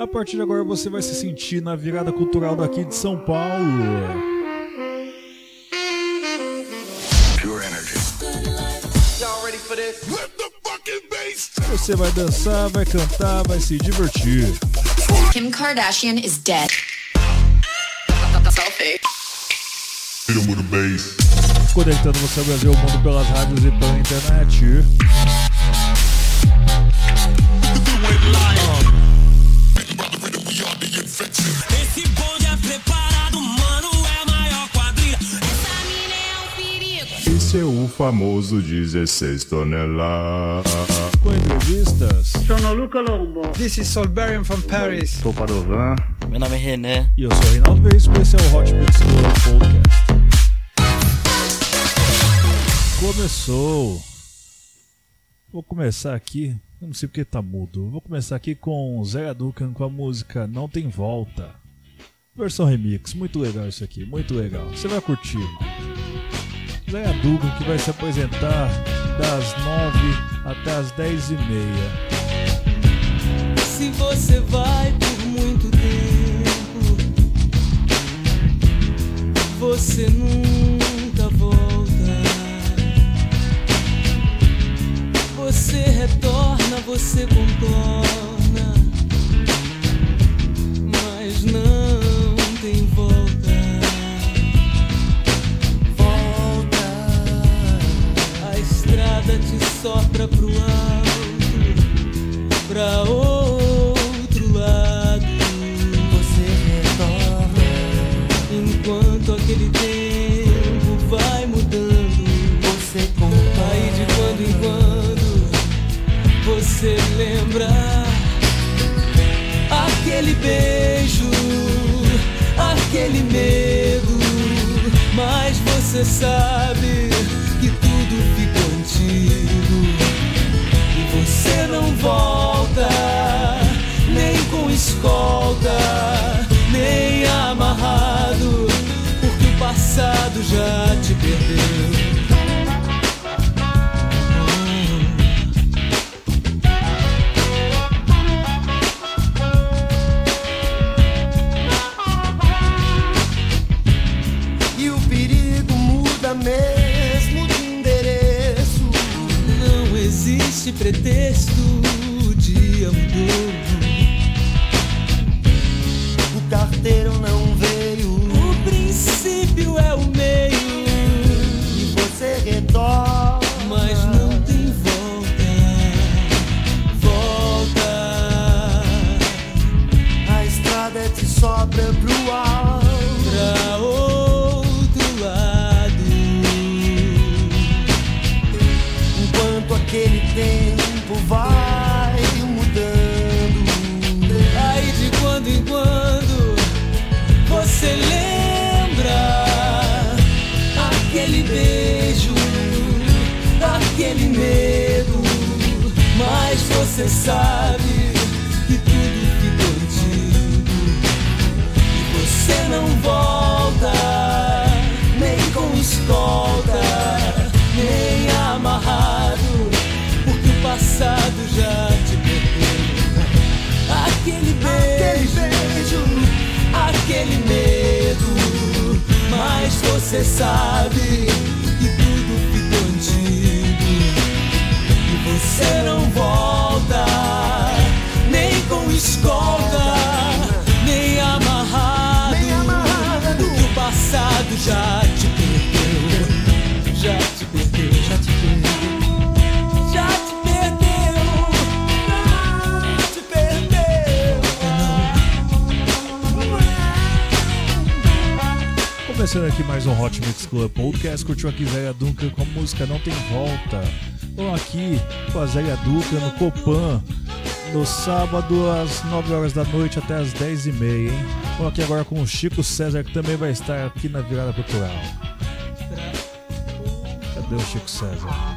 A partir de agora você vai se sentir na virada cultural daqui de São Paulo. Pure energy. Y'all ready for this? Você vai dançar, vai cantar, vai se divertir. Kim Kardashian is dead. Conectando você ao Brasil, ao mundo pelas rádios e pela internet. É o famoso 16 toneladas. Com entrevistas. Sono Luca Lombo. This is Solberian from Paris. Sou Padovan. Meu nome é René. E eu sou o Reinaldo Veríssimo e esse é o Hot Mix Club Podcast. Começou. Vou começar aqui. eu Não sei porque tá mudo. Vou começar aqui com Zé Ducan com a música Não Tem Volta. Versão remix. Muito legal isso aqui. Muito legal. Você vai curtir. Zé Ducan que vai se apresentar das 9 até as 10 e meia. Se você vai por muito tempo, você nunca volta. Você retorna, você contorna, sopra pro alto pra outro lado. Você retorna enquanto aquele tempo vai mudando. Você conta aí de quando em quando você lembra aquele beijo, aquele medo. Mas você sabe existe pretexto, sabe que tudo ficou antigo e você não volta nem com escolta, nem amarrado, porque o passado já te perdeu. Aquele beijo, aquele medo, mas você sabe Começando aqui mais um Hot Mix Club Podcast, curtiu aqui Zélia Duncan com a música Não Tem Volta. Vamos aqui com a Zélia Duncan no Copan, no sábado às 9 horas da noite até às 10 e meia, hein? Vamos aqui agora com o Chico César, que também vai estar aqui na Virada Cultural. Cadê o Chico César?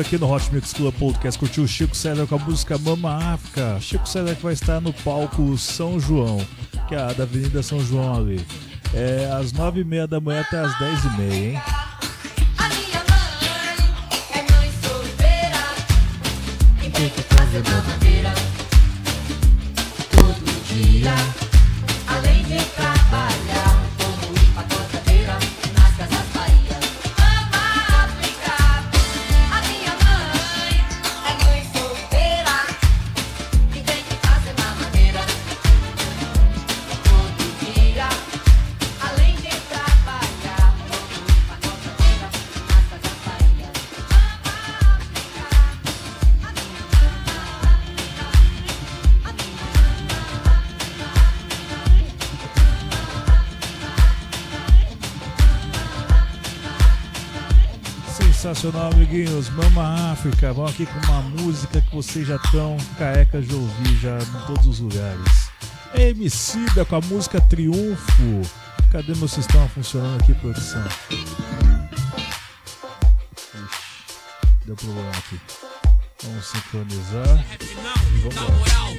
Aqui no Hot Mix Club Podcast. Curtiu o Chico César com a música Mama África. Chico César que vai estar no palco São João, que é a da Avenida São João ali. É às nove e meia da manhã até às dez e meia, hein? É todo dia. Além de Sensacional, amiguinhos. Mama África. Vamos aqui com uma música que vocês já estão carecas de ouvir já em todos os lugares. Emicida com a música Triunfo. Cadê meu sistema funcionando aqui, produção? Ixi, deu problema aqui. Vamos sincronizar. E vamos moral,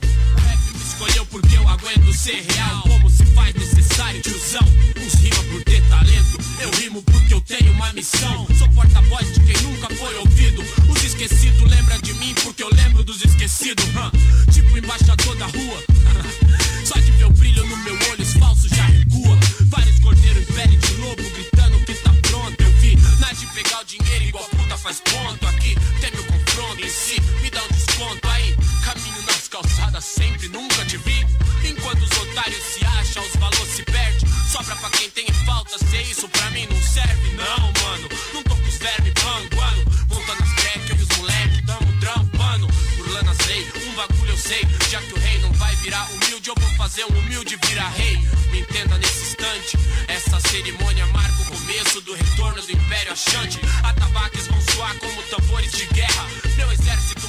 porque eu aguento ser real. Como se faz necessário, tiozão. Uns rima por ter talento, eu rimo porque eu tenho uma missão. Sou porta-voz de quem nunca foi ouvido. Os esquecidos lembram de mim porque eu lembro dos esquecidos. hã? Tipo embaixador da rua. Só de ver o brilho no meu olho, os falsos já recua. Vários cordeiros em pele de lobo gritando que tá pronto. Eu vi, nada de pegar o dinheiro igual puta faz ponto. Aqui tem meu confronto em si, me dá um desconto aí. Caminho nas calçadas sempre, nunca te vi. Enquanto os otários se acham, os valores se perdem. Sobra pra quem tem falta, ser isso pra mim não serve, não, mano. Não tô com os vermes panguando, montando as crack, eu e os moleque, tamo trampando. Burlando as leis, um bagulho eu sei. Já que o rei não vai virar humilde, eu vou fazer um humilde virar rei. Me entenda nesse instante, essa cerimônia marca o começo do retorno do Império Achante. Atabaques vão soar como tambores de guerra.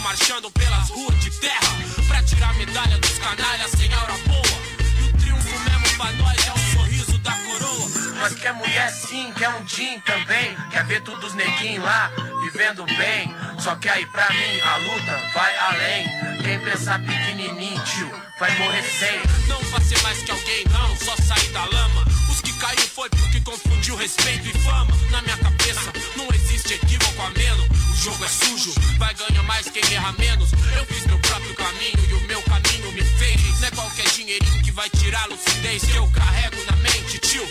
Marchando pelas ruas de terra. Pra tirar a medalha dos canalhas sem aura boa. E o triunfo mesmo pra nós é o sorriso da coroa. Nós quer mulher sim, quer um din também. Quer ver todos os neguinhos lá, vivendo bem. Só que aí pra mim a luta vai além. Quem pensar pequenininho, tio, vai morrer sem. Não pra ser mais que alguém, não, só sair da lama. Caiu foi porque confundiu respeito e fama. Na minha cabeça não existe equívoco a menos. O jogo é sujo, vai ganhar mais quem erra menos. Eu fiz meu próprio caminho e o meu caminho me fez. Não é qualquer dinheirinho que vai tirar a lucidez que eu carrego na mente, tio.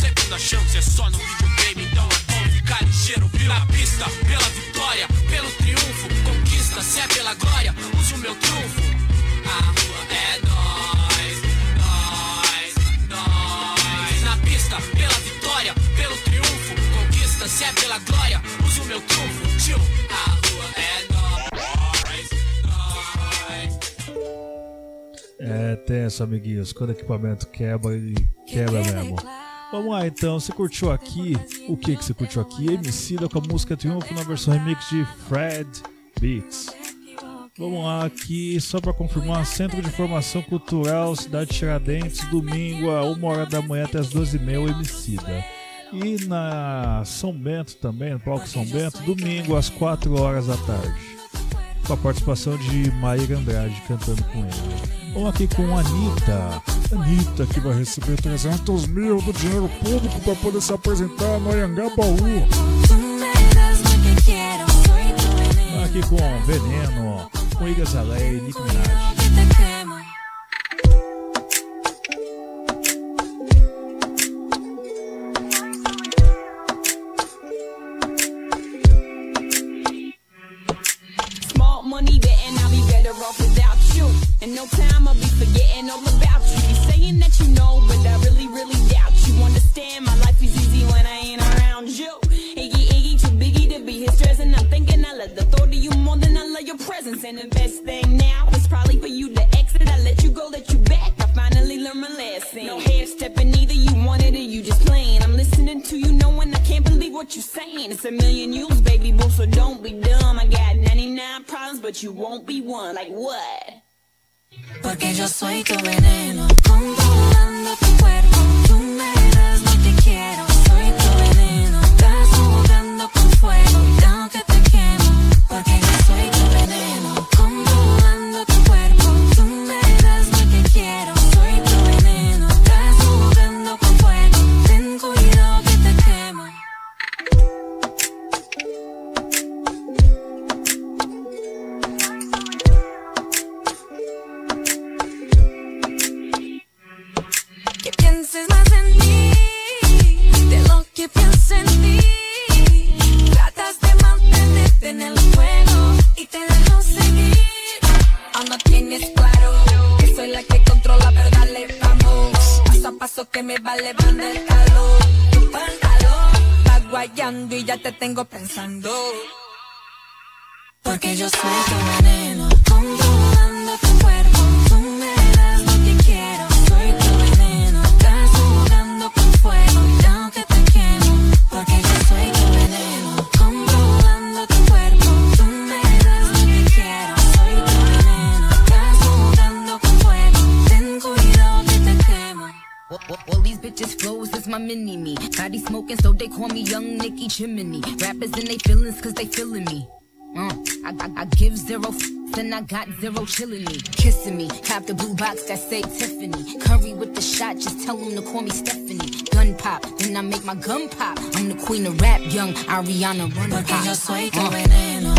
Segunda chance é só no videogame, então é bom ficar ligeiro. Pela pista, pela vitória, pelo triunfo. Conquista, se é pela glória, use o meu trunfo. A rua é nós, Conquista, se é pela glória, use o meu trunfo. Tio, a rua é. É tenso, amiguinhos. Quando o equipamento quebra, ele quebra mesmo. Vamos lá então, você curtiu aqui? O que que você curtiu aqui? Emicida com a música Triunfo na versão remix de Fred Beats. Vamos lá aqui, só para confirmar, Centro de Formação Cultural Cidade Tiradentes, domingo a 1 hora da manhã até as 12h30, o Emicida. E na São Bento também, no Palco São Bento, domingo às 4 horas da tarde com a participação de Maíra Andrade cantando com ele. Vamos aqui com a Anitta. Anitta que vai receber 300 mil do dinheiro público para poder se apresentar no Anhangabaú. Vamos aqui com Veneno, com Igor Zalé e Nick Minaj. Yo soy tu veneno, vale van el calor, van calor. Vas guayando y ya te tengo pensando. Porque yo soy tu veneno, controlando tu cuerpo. All, these bitches flows is my mini me. Body smoking, so they call me Young Nicky Chimney. Rappers in they feelings, cause they feeling me. Uh, I, I, I give zero f- and I got zero chillin' me. Kissing me, cop the blue box that say Tiffany. Curry with the shot, just tell them to call me Stephanie. Gun pop, then I make my gun pop. I'm the queen of rap, young Ariana Run Porque pop. yo soy tu Uh. veneno,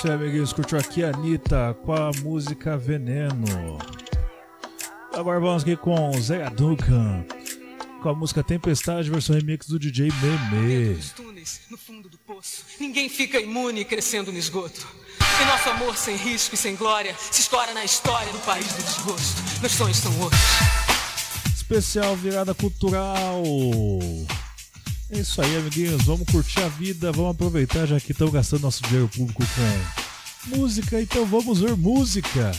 isso aí, amiguinhos. Curtiu aqui a Anitta com a música Veneno. Agora vamos aqui com Zé Duncan com a música Tempestade, versão remix do DJ Meme. Túneis, no fundo do poço, ninguém fica imune crescendo no esgoto. E nosso amor sem risco e sem glória se escora na história do país do desgosto. Meus sonhos são outros. Especial virada cultural. É isso aí, amiguinhos. Vamos curtir a vida, vamos aproveitar já que estão gastando nosso dinheiro público com música, então vamos ver música.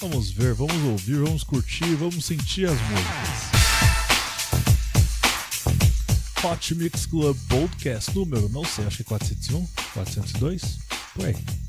Vamos ver, vamos ouvir, vamos curtir, vamos sentir as músicas. Hot Mix Club Podcast número, não sei, acho que é 401, 402, por aí.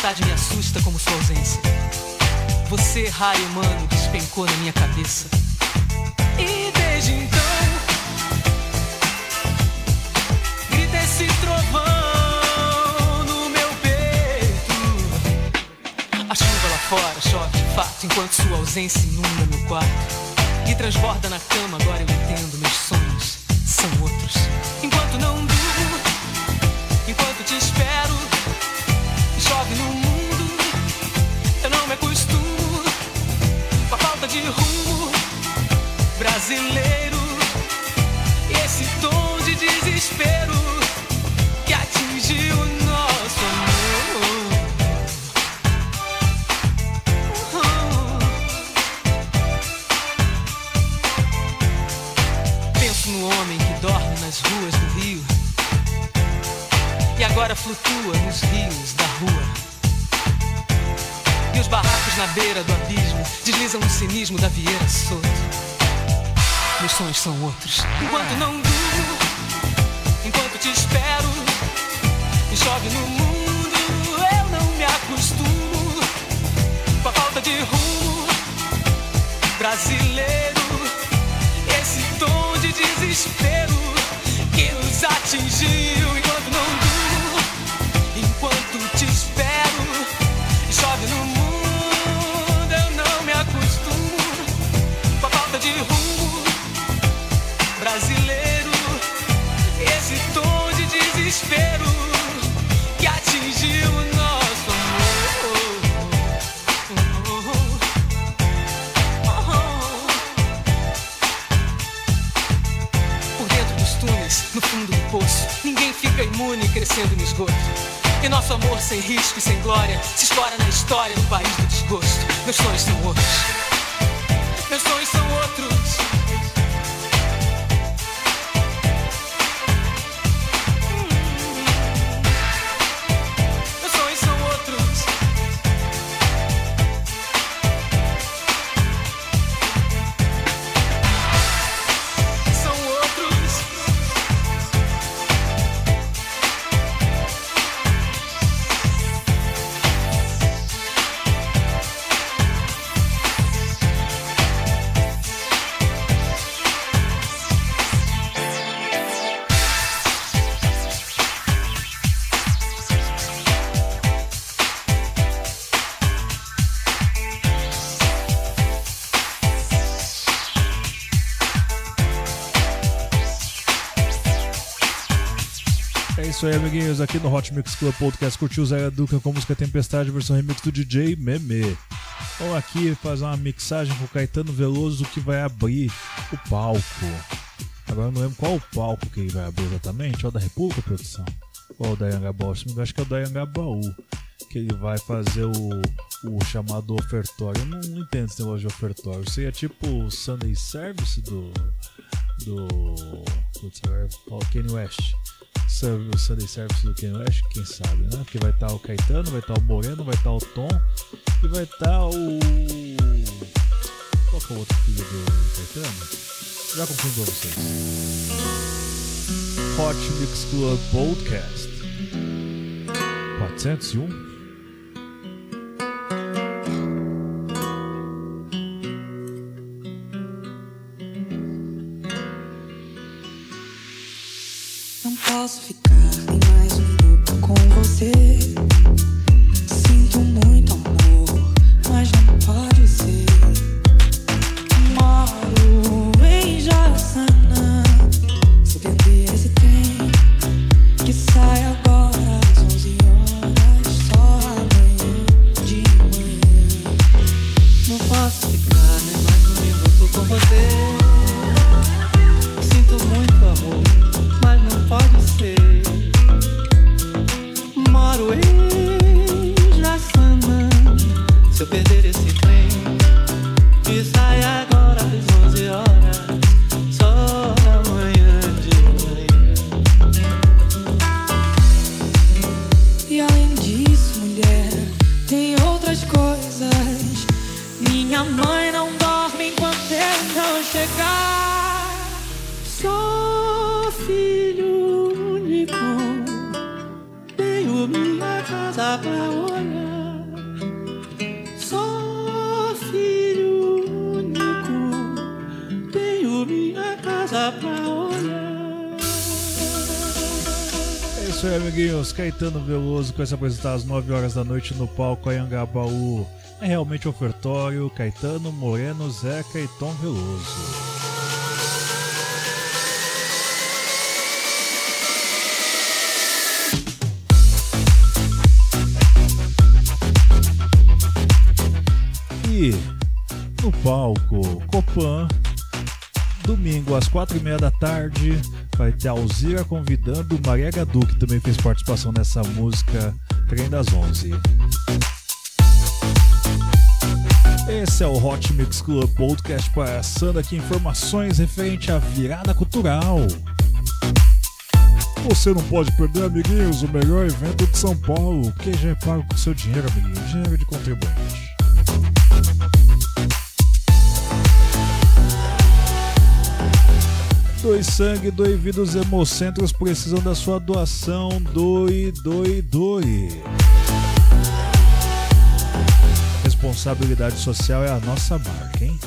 Tempestade me assusta como sua ausência. Você, raio humano, despencou na minha cabeça. E desde então, grita esse trovão no meu peito. A chuva lá fora chove de fato, enquanto sua ausência inunda meu quarto. E transborda na cama, agora eu entendo, meus sonhos brasileiro. Esse tom de desespero que atingiu o nosso amor. Penso no homem que dorme nas ruas do Rio e agora flutua nos rios da rua. E os barracos na beira do abismo deslizam no cinismo da Vieira Soto. Meus sonhos são outros. Enquanto não durmo, enquanto te espero, e chove no mundo, eu não me acostumo com a falta de rumo brasileiro. Esse tom de desespero que nos atingiu no esgoto. E nosso amor sem risco e sem glória se escora na história do país do desgosto. Meus sonhos são outros. Meus sonhos são outros. Isso aí, amiguinhos. Aqui no Hot Mix Club Podcast curtiu Zé Duca com música Tempestade, versão remix do DJ Meme. Vamos aqui fazer uma mixagem com o Caetano Veloso que vai abrir o palco. Agora eu não lembro qual o palco que ele vai abrir exatamente. É o da República, produção? Ou o da engano, acho que é o da Anhangabaú. Que ele vai fazer o, o chamado ofertório. Eu não, entendo esse negócio de ofertório. Seria tipo o Sunday Service do. do. Putz, Kanye West. O Sunday Service do Kanye West, quem sabe, né? Porque vai estar o Caetano, vai estar o Moreno, vai estar o Tom e vai estar o. Qual que é o outro filho do Caetano? Já confundo pra vocês. Hot Mix Club Podcast 401. Posso ficar mais um minuto com você. Perder esse trem, que isso aí, amiguinhos. Caetano Veloso vai se apresentar às 9 horas da noite no palco Anhangabaú. É realmente ofertório Caetano, Moreno, Zeca e Tom Veloso. E no palco Copan, domingo às quatro e meia da tarde, vai ter Alzira convidando Maria Gadu, que também fez participação nessa música Trem das Onze. Esse é o Hot Mix Club Podcast passando aqui informações referente à virada cultural. Você não pode perder, amiguinhos, o melhor evento de São Paulo, porque já é pago com seu dinheiro, amiguinho, dinheiro de contribuinte. Doe sangue, doe vida, os hemocentros precisam da sua doação. Doe, doe, doe. Responsabilidade social é a nossa marca, hein?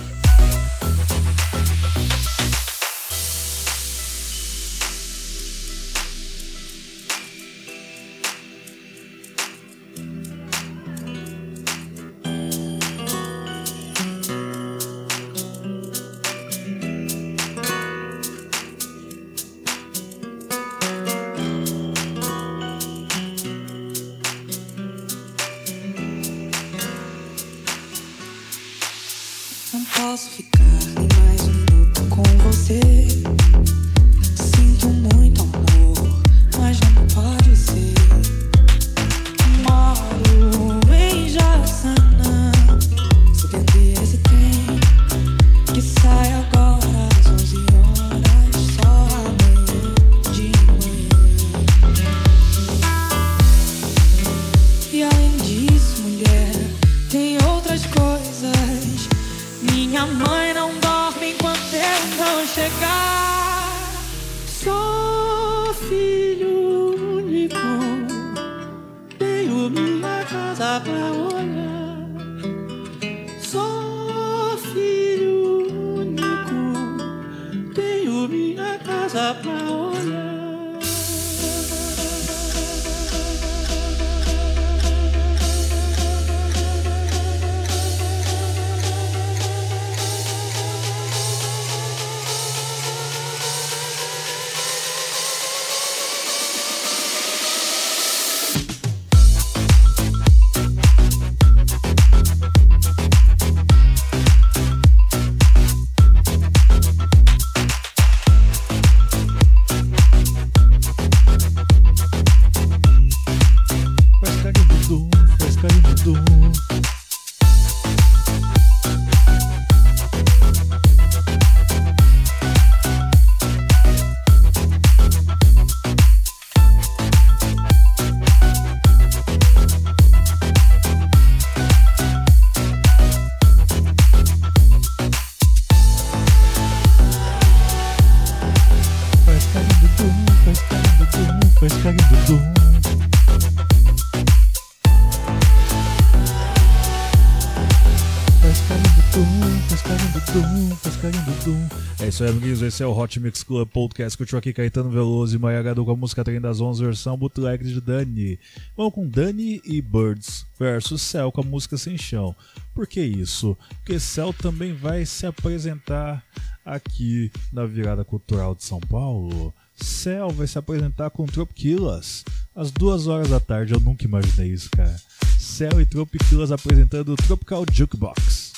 Isso aí, amiguinhos. Esse é o Hot Mix Club Podcast. Curtiu aqui Caetano Veloso e Maia Gadu com a música Trem das 11, versão bootleg de Dani. Vamos com Dani e Birds versus Cell com a música Sem Chão. Por que isso? Porque Cell também vai se apresentar aqui na Virada Cultural de São Paulo. Cell vai se apresentar com Tropiquilas às duas horas da tarde. Eu nunca imaginei isso, cara. Cell e Tropiquilas apresentando o Tropical Jukebox.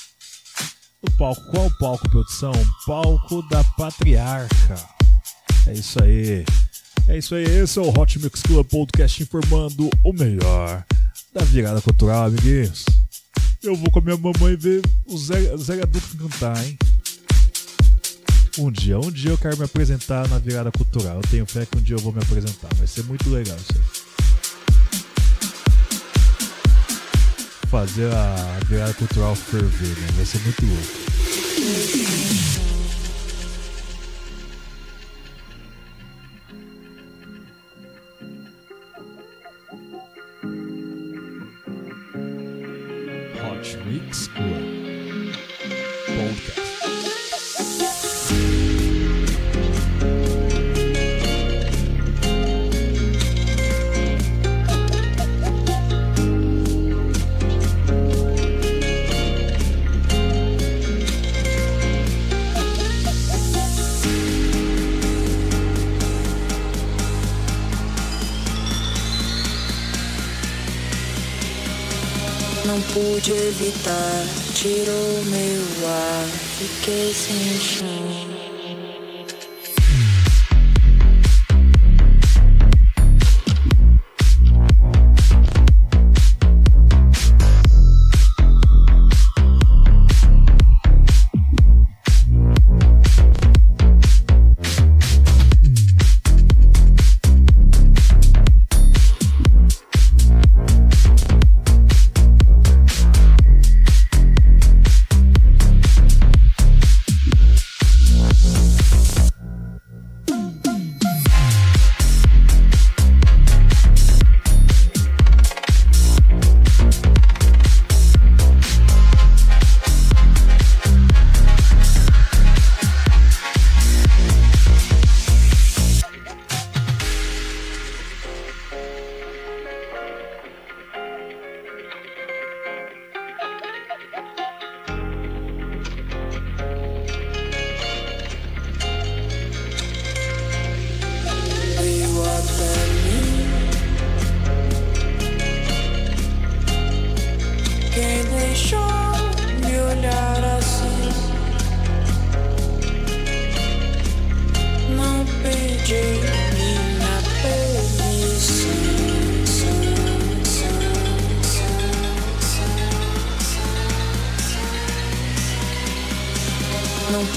O palco, qual palco, produção? Palco da Patriarca. É isso aí. É isso aí, esse é o Hot Mix Club Podcast informando o melhor da virada cultural, amiguinhos. Eu vou com a minha mamãe ver o Zé, Zé Adulto cantar, hein? Um dia, um dia eu quero me apresentar na virada cultural. Eu tenho fé que um dia eu vou me apresentar. Vai ser muito legal isso aí. Fazer a virada cultural ferver, né? Vai ser muito louco. Mix Club Podcast. Pude evitar, tirou meu ar, fiquei sem chão.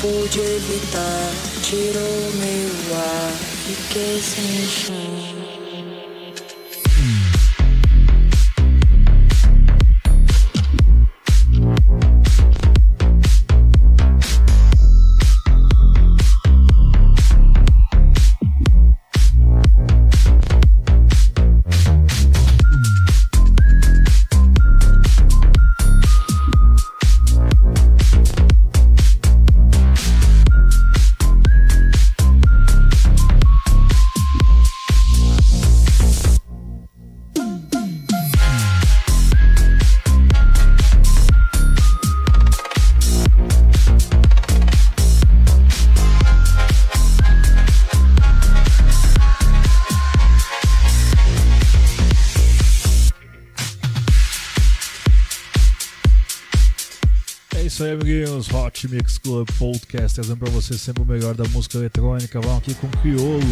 Pude evitar, tirou meu ar, fiquei sem chão. Mix Club Podcast, trazendo pra você sempre o melhor da música eletrônica. Vamos aqui com Criolo.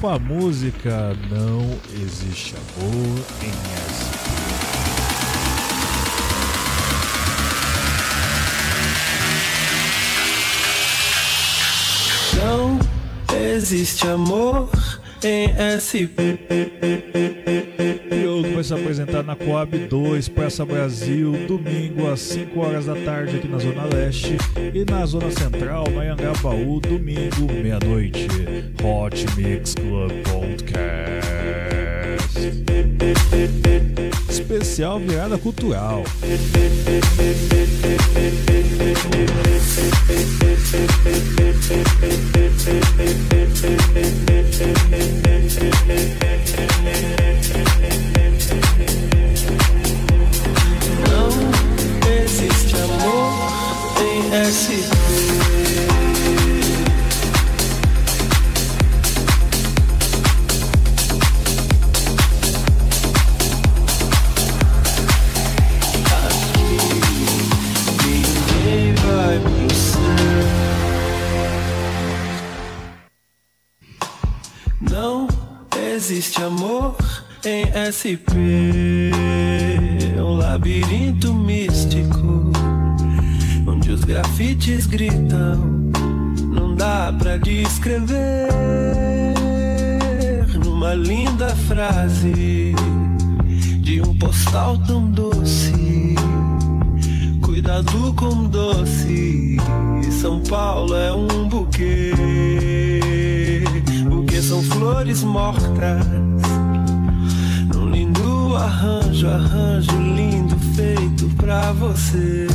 Com a música Não Existe Amor em S. Não existe amor em vai se apresentar na Coab 2, Praça Brasil, domingo às 5 horas da tarde aqui na Zona Leste e na Zona Central, no Anhangabaú, domingo, meia-noite. Hot Mix Club Podcast. Especial virada cultural. Não existe amor em SP. Um labirinto místico onde os grafites gritam. Não dá pra descrever numa linda frase de um postal tão doce. Cuidado com doce. São Paulo é um buquê. Buquê são flores mortas. Arranjo, arranjo lindo feito pra você.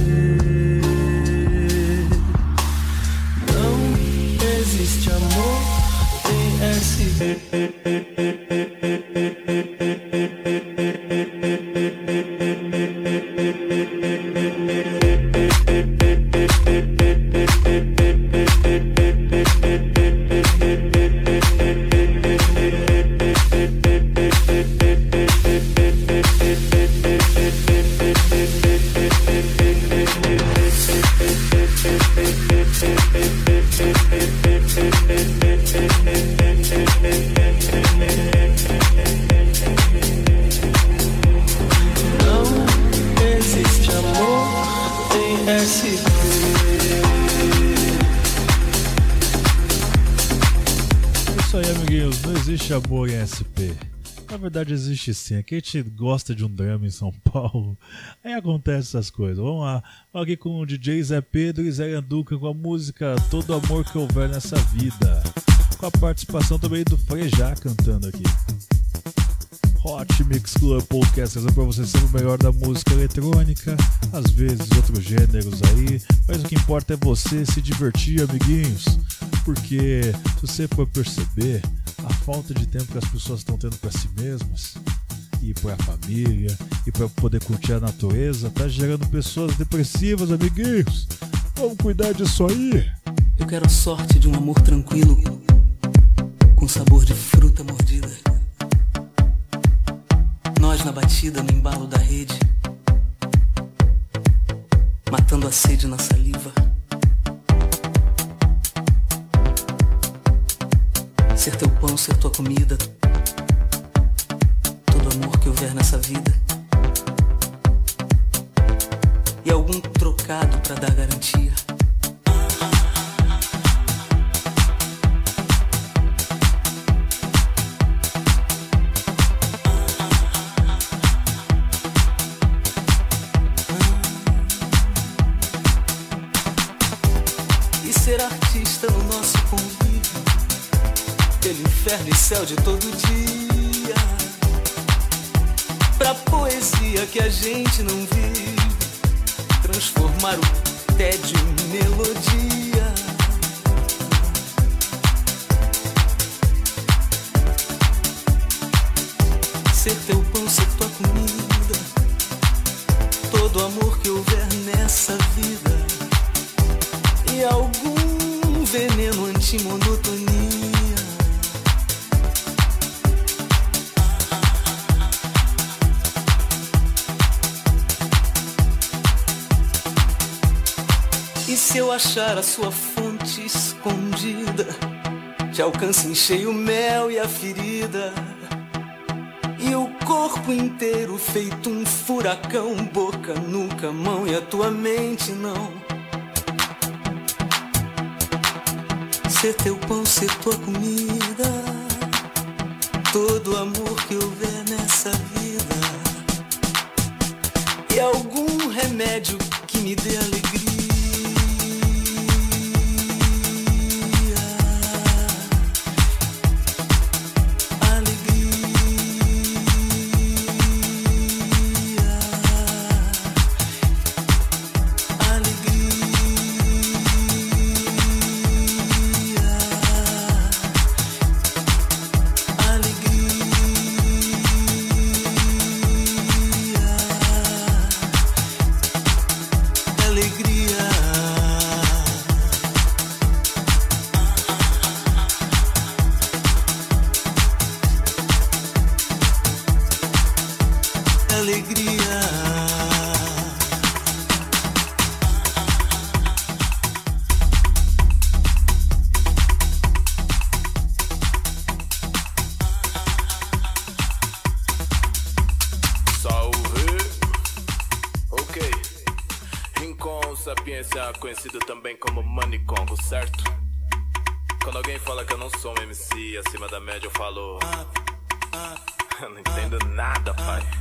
Não existe amor em SP. Existe sim. Aqui a gente gosta de um drama em São Paulo. Aí acontece essas coisas. Vamos lá. Vamos aqui com o DJ Zé Pedro e Zé Anduca com a música Todo Amor Que Houver Nessa Vida. Com a participação também do Frejá cantando aqui. Hot Mix Club Podcast trazendo pra você sempre o melhor da música eletrônica, às vezes outros gêneros aí, mas o que importa é você se divertir, amiguinhos. Porque se você for perceber, a falta de tempo que as pessoas estão tendo para si mesmas e para a família e para poder curtir a natureza tá gerando pessoas depressivas, amiguinhos. Vamos cuidar disso aí. Eu quero a sorte de um amor tranquilo, com sabor de fruta mordida. Nós na batida, no embalo da rede, matando a sede na saliva. Ser teu pão, ser tua comida, todo amor que houver nessa vida. E algum trocado pra dar garantia. Céu de todo dia, eu achar a sua fonte escondida, te alcança em cheio o mel e a ferida. E o corpo inteiro feito um furacão, boca, nuca, mão e a tua mente não. Ser teu pão, ser tua comida, todo amor que houver nessa sou um MC acima da média, eu falo. Eu não entendo nada, pai.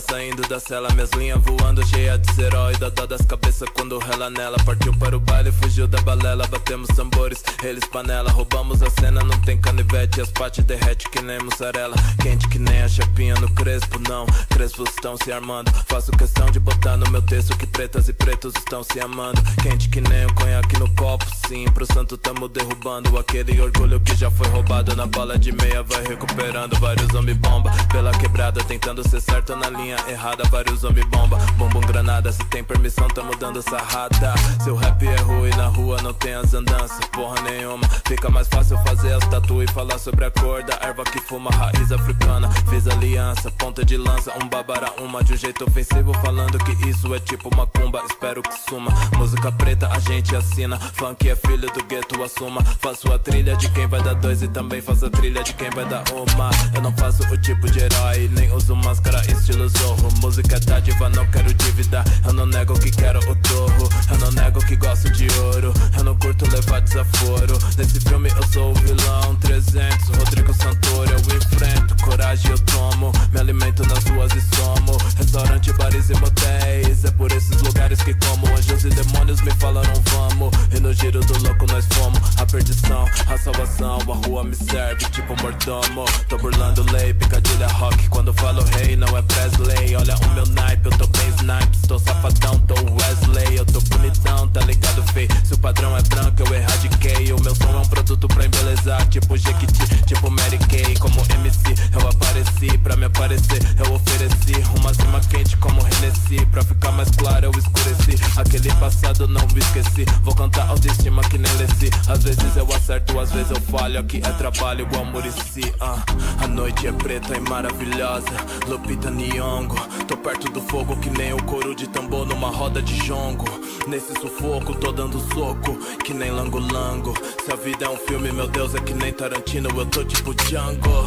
Saindo da cela. Minhas linhas voando, cheia de serói. Dó das cabeças quando rela nela. Partiu para o baile, fugiu da balela. Batemos tambores, eles panela. Roubamos a cena, não tem canivete. As pates derrete que nem mussarela. Quente que nem a chapinha no crespo, não. Crespos estão se armando. Faço questão de botar no meu texto que pretas e pretos estão se amando. Quente que nem o conhaque no copo, sim. Pro santo tamo derrubando. Aquele orgulho que já foi roubado na bala de meia. Vai recuperando vários homem bomba Pela quebrada tentando ser certo na linha errada Vários homem bomba. Bombom granada se tem permissão tamo dando sarrada. Seu rap é ruim na rua não tem as andanças Porra nenhuma. Fica mais fácil fazer as tatu e falar sobre a cor da erva que fuma raiz africana. Fiz aliança, ponta de lança, um babara uma De um jeito ofensivo falando que isso é tipo macumba Espero que suma. Música preta a gente assina Funk é filho do gueto, assuma. Faço a trilha de quem vai dar dois e também faço a trilha de quem vai dar uma. Eu não faço o tipo de herói, nem uso máscara estilo zorro. Música é dádiva, não quero dívida. Eu não nego que quero o torro. Eu não nego que gosto de ouro. Eu não curto levar desaforo. Nesse filme eu sou o vilão 300. Rodrigo Santoro eu enfrento. Coragem eu tomo. Me alimento nas ruas e somo. Restaurante, bares e motéis. É por esses lugares que como. Anjos e demônios me falaram vamos. E no giro do louco nós fomos. A perdição, a salvação. A rua me serve tipo mordomo. Tô burlando lei, picadilha rock. Quando falo rei, não é Presley. Olha o meu naipe, eu tô bem snipes. Tô safadão, tô Wesley. Eu tô bonitão, tá ligado, fei? Se o padrão é branco, eu erradiquei. O meu som é um produto pra embelezar. Tipo Jequiti, tipo Mary Kay. Como MC, eu apareci. Pra me aparecer, eu ofereci. Uma cima quente como Hennessy. Pra ficar mais claro, eu escureci. Aquele passado não me esqueci. Vou cantar autoestima que nem Leci. Às vezes eu acerto, às vezes eu falho. Aqui é trabalho igual Murici. ah. A noite é preta e maravilhosa. Lupita Nyong'o. Tô perto do fogo que nem o couro de tambor numa roda de jongo. Nesse sufoco, tô dando soco que nem lango-lango. Se a vida é um filme, meu Deus, é que nem Tarantino. Eu tô tipo Django.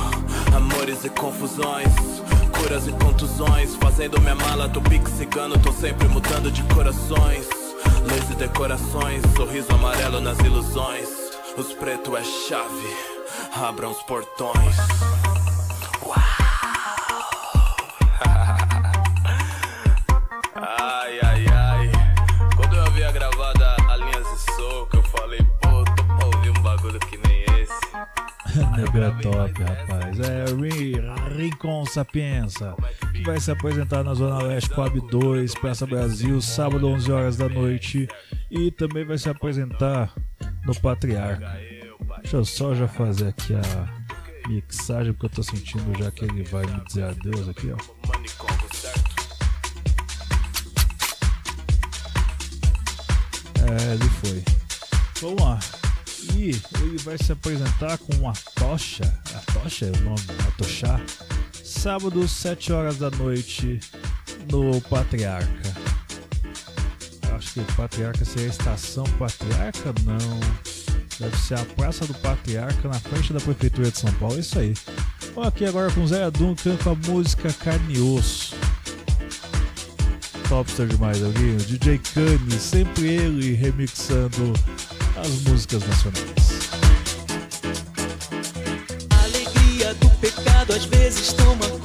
Amores e confusões. Curas e contusões. Fazendo minha mala, tô pique cigano. Tô sempre mudando de corações. Luz e decorações. Sorriso amarelo nas ilusões. Os pretos é chave. Abram os portões. Ai, Nego é top, rapaz. É Ri- Rincon Sapienza, que vai se apresentar na Zona Leste Coab 2, Praça Brasil, sábado 11 horas da noite. E também vai se apresentar no Patriarca. Deixa eu só já fazer aqui a mixagem, porque eu tô sentindo já que ele vai me dizer adeus aqui, ó. É, ele foi. Vamos lá. E ele vai se apresentar com a Tocha. A Tocha é o nome, a Tocha. Sábado, 7 horas da noite, no Patriarca. Acho que o Patriarca seria a estação Patriarca? Não. Deve ser a Praça do Patriarca na frente da Prefeitura de São Paulo. É isso aí. Aqui agora com Zé Duncan com a música Carne e Osso. Topster demais, alguém? DJ Kanye, sempre ele remixando as músicas nacionais. Alegria do pecado às vezes toma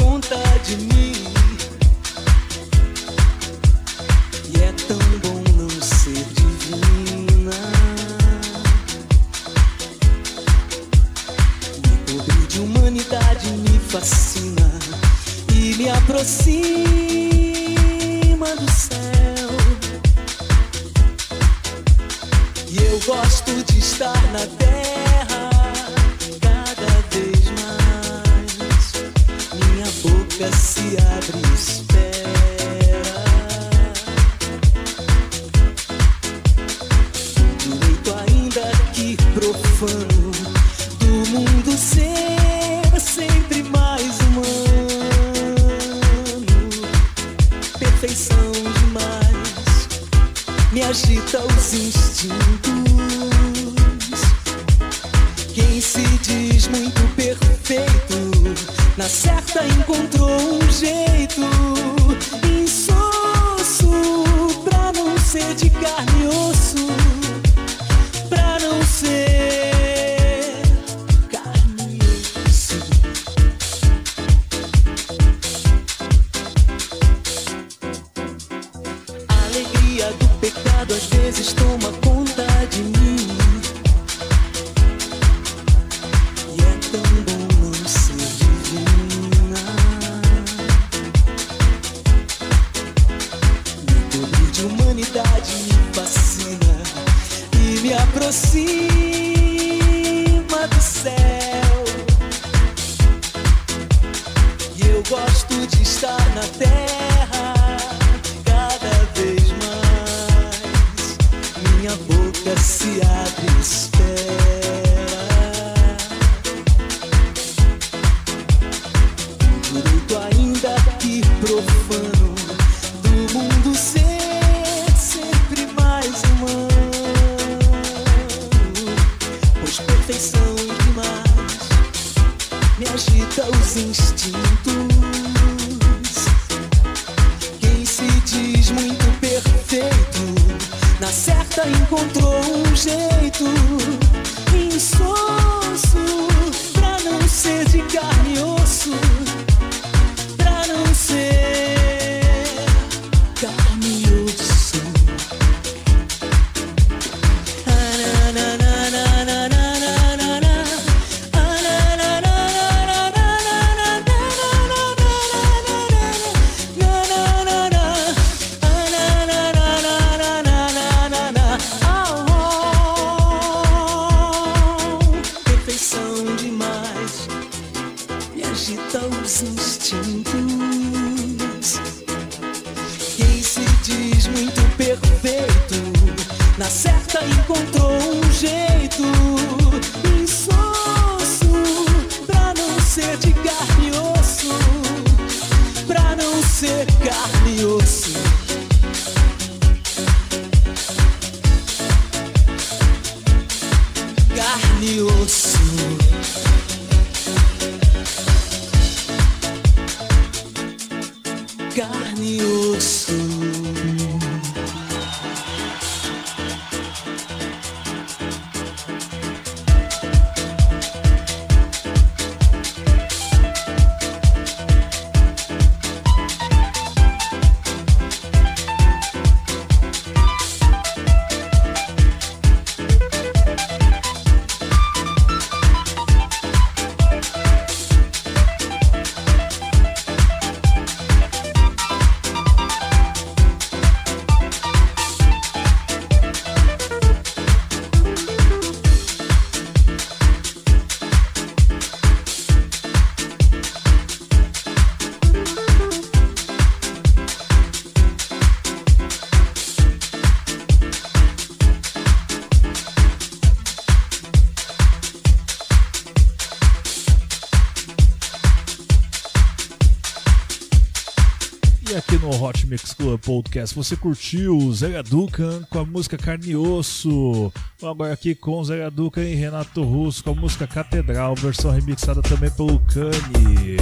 Club Podcast. Você curtiu Zé Gaduca com a música Carne e Osso. Agora aqui com Zé Gaduca e Renato Russo com a música Catedral, versão remixada também pelo Kanye.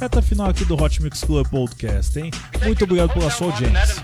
Reta final aqui do Hot Mix Club Podcast, hein? Muito obrigado pela sua audiência.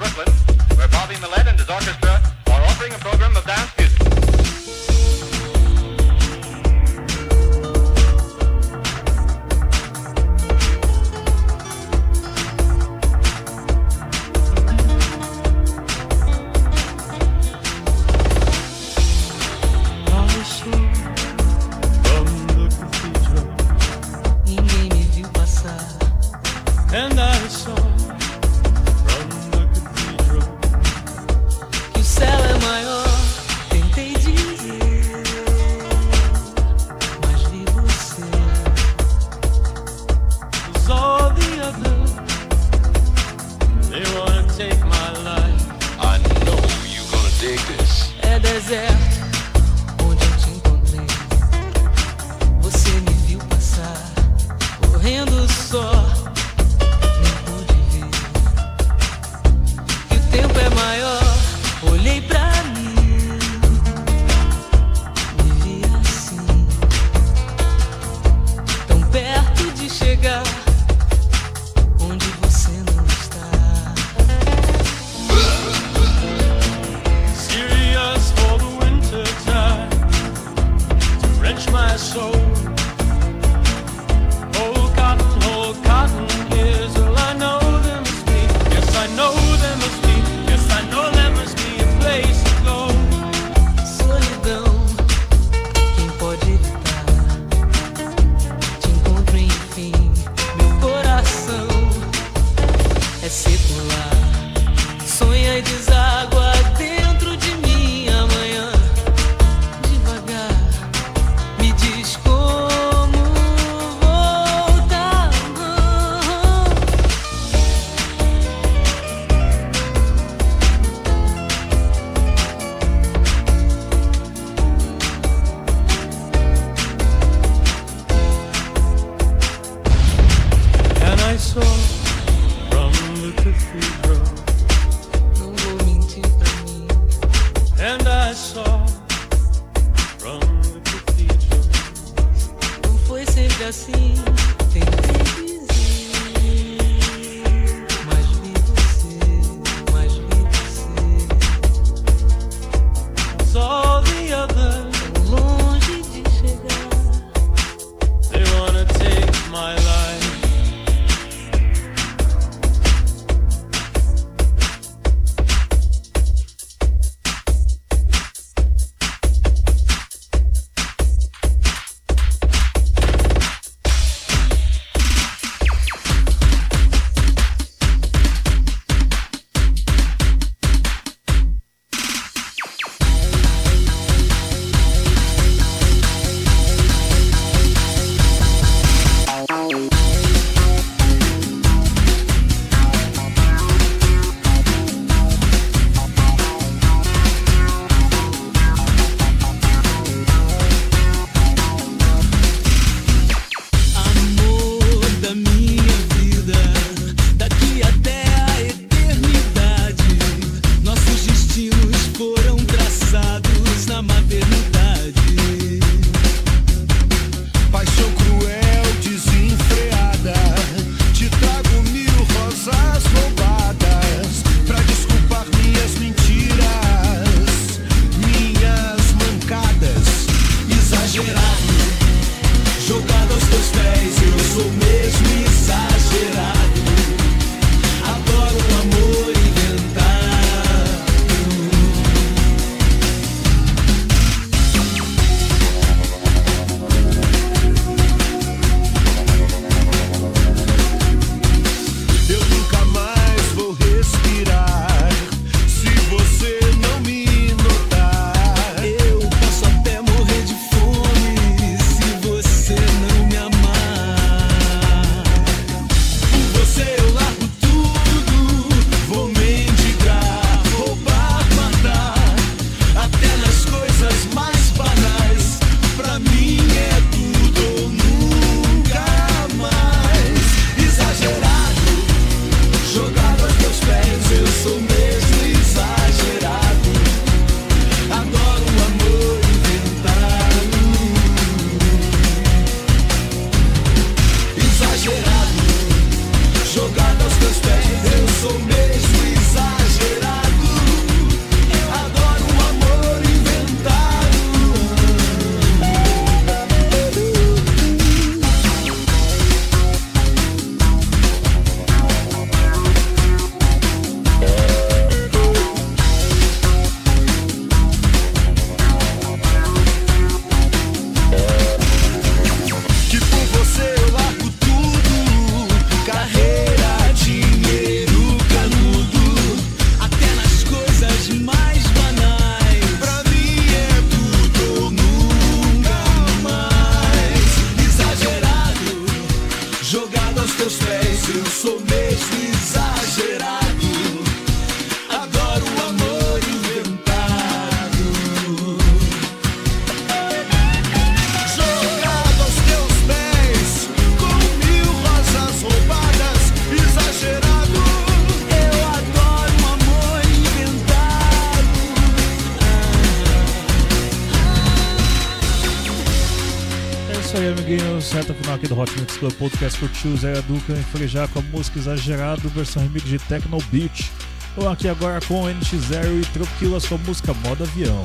podcast curtiu Zé Duca em Frejar com a música exagerada, versão remix de Techno Beat. Ou aqui agora com NX0 e Tropiquilas sua música Moda Avião.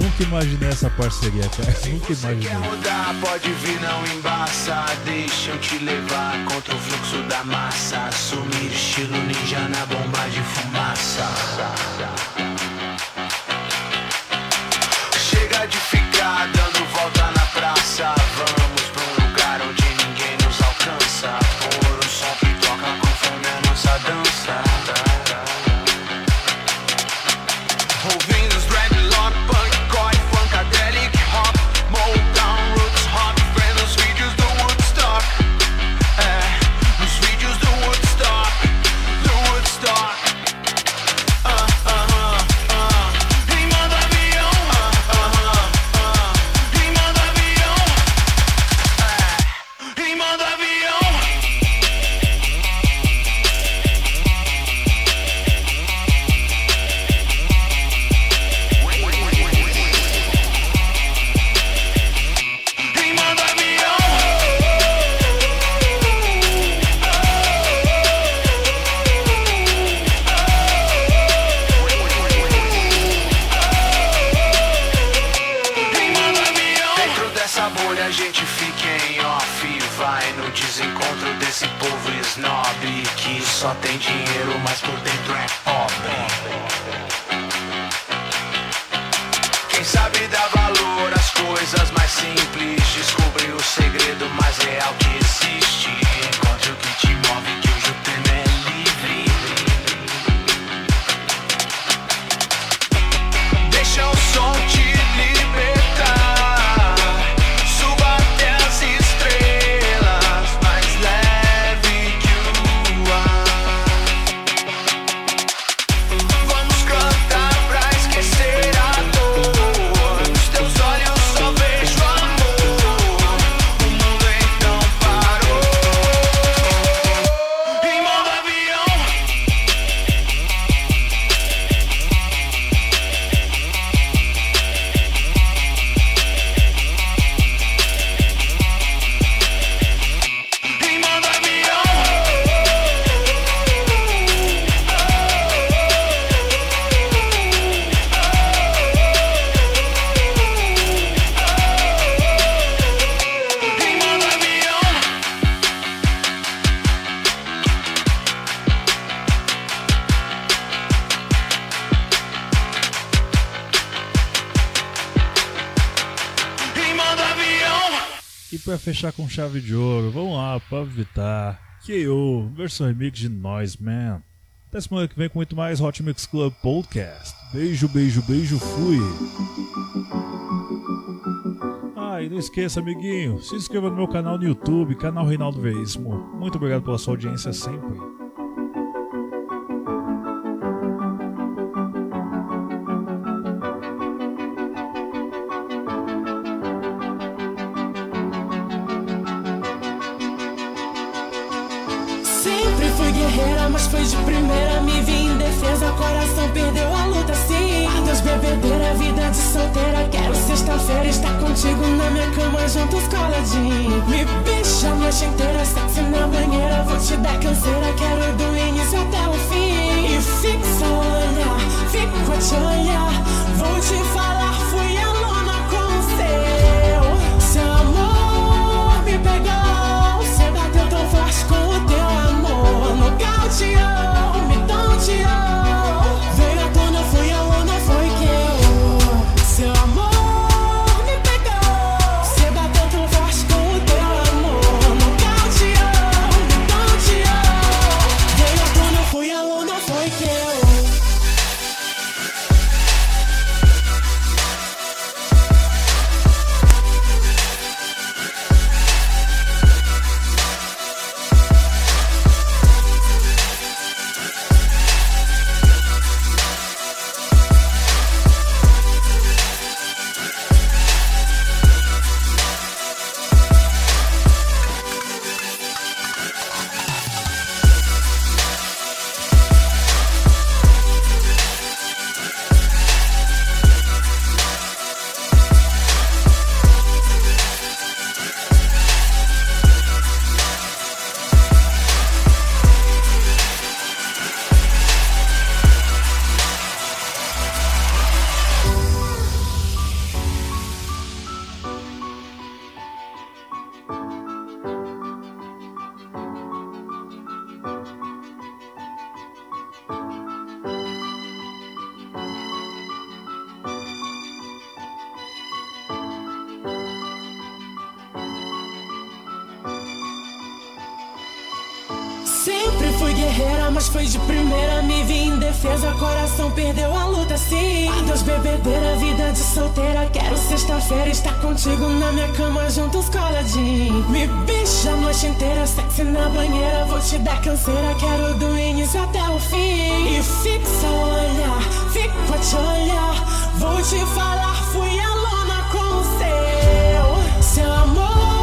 Nunca imaginei essa parceria, cara. Se Nunca imaginei. Quer rodar, pode vir, não embaça. Deixa eu te levar contra o fluxo da massa. Sumir estilo ninja na bomba de fumaça. Com chave de ouro, vamos lá, Pablo Vittar, KO, versão remix de Noise Man. Até semana que vem com muito mais Hot Mix Club Podcast. Beijo, beijo, beijo, fui. Ah, e não esqueça, amiguinho, se inscreva no meu canal no YouTube, canal Reinaldo Veríssimo. Muito obrigado pela sua audiência sempre. Coração perdeu a luta, sim. Adeus, bebedeira, vida de solteira. Quero sexta-feira estar contigo na minha cama, juntos coladinho. Me bicha a noite inteira, sexy na banheira. Vou te dar canseira, quero do início até o fim. E fixa o olhar, fico te olhar. Vou te falar, fui aluna com o seu. Seu amor me pegou, canseira, quero do início até o fim. E fixa o olhar, fico a te olhar. Vou te falar, fui aluna com o seu. Seu amor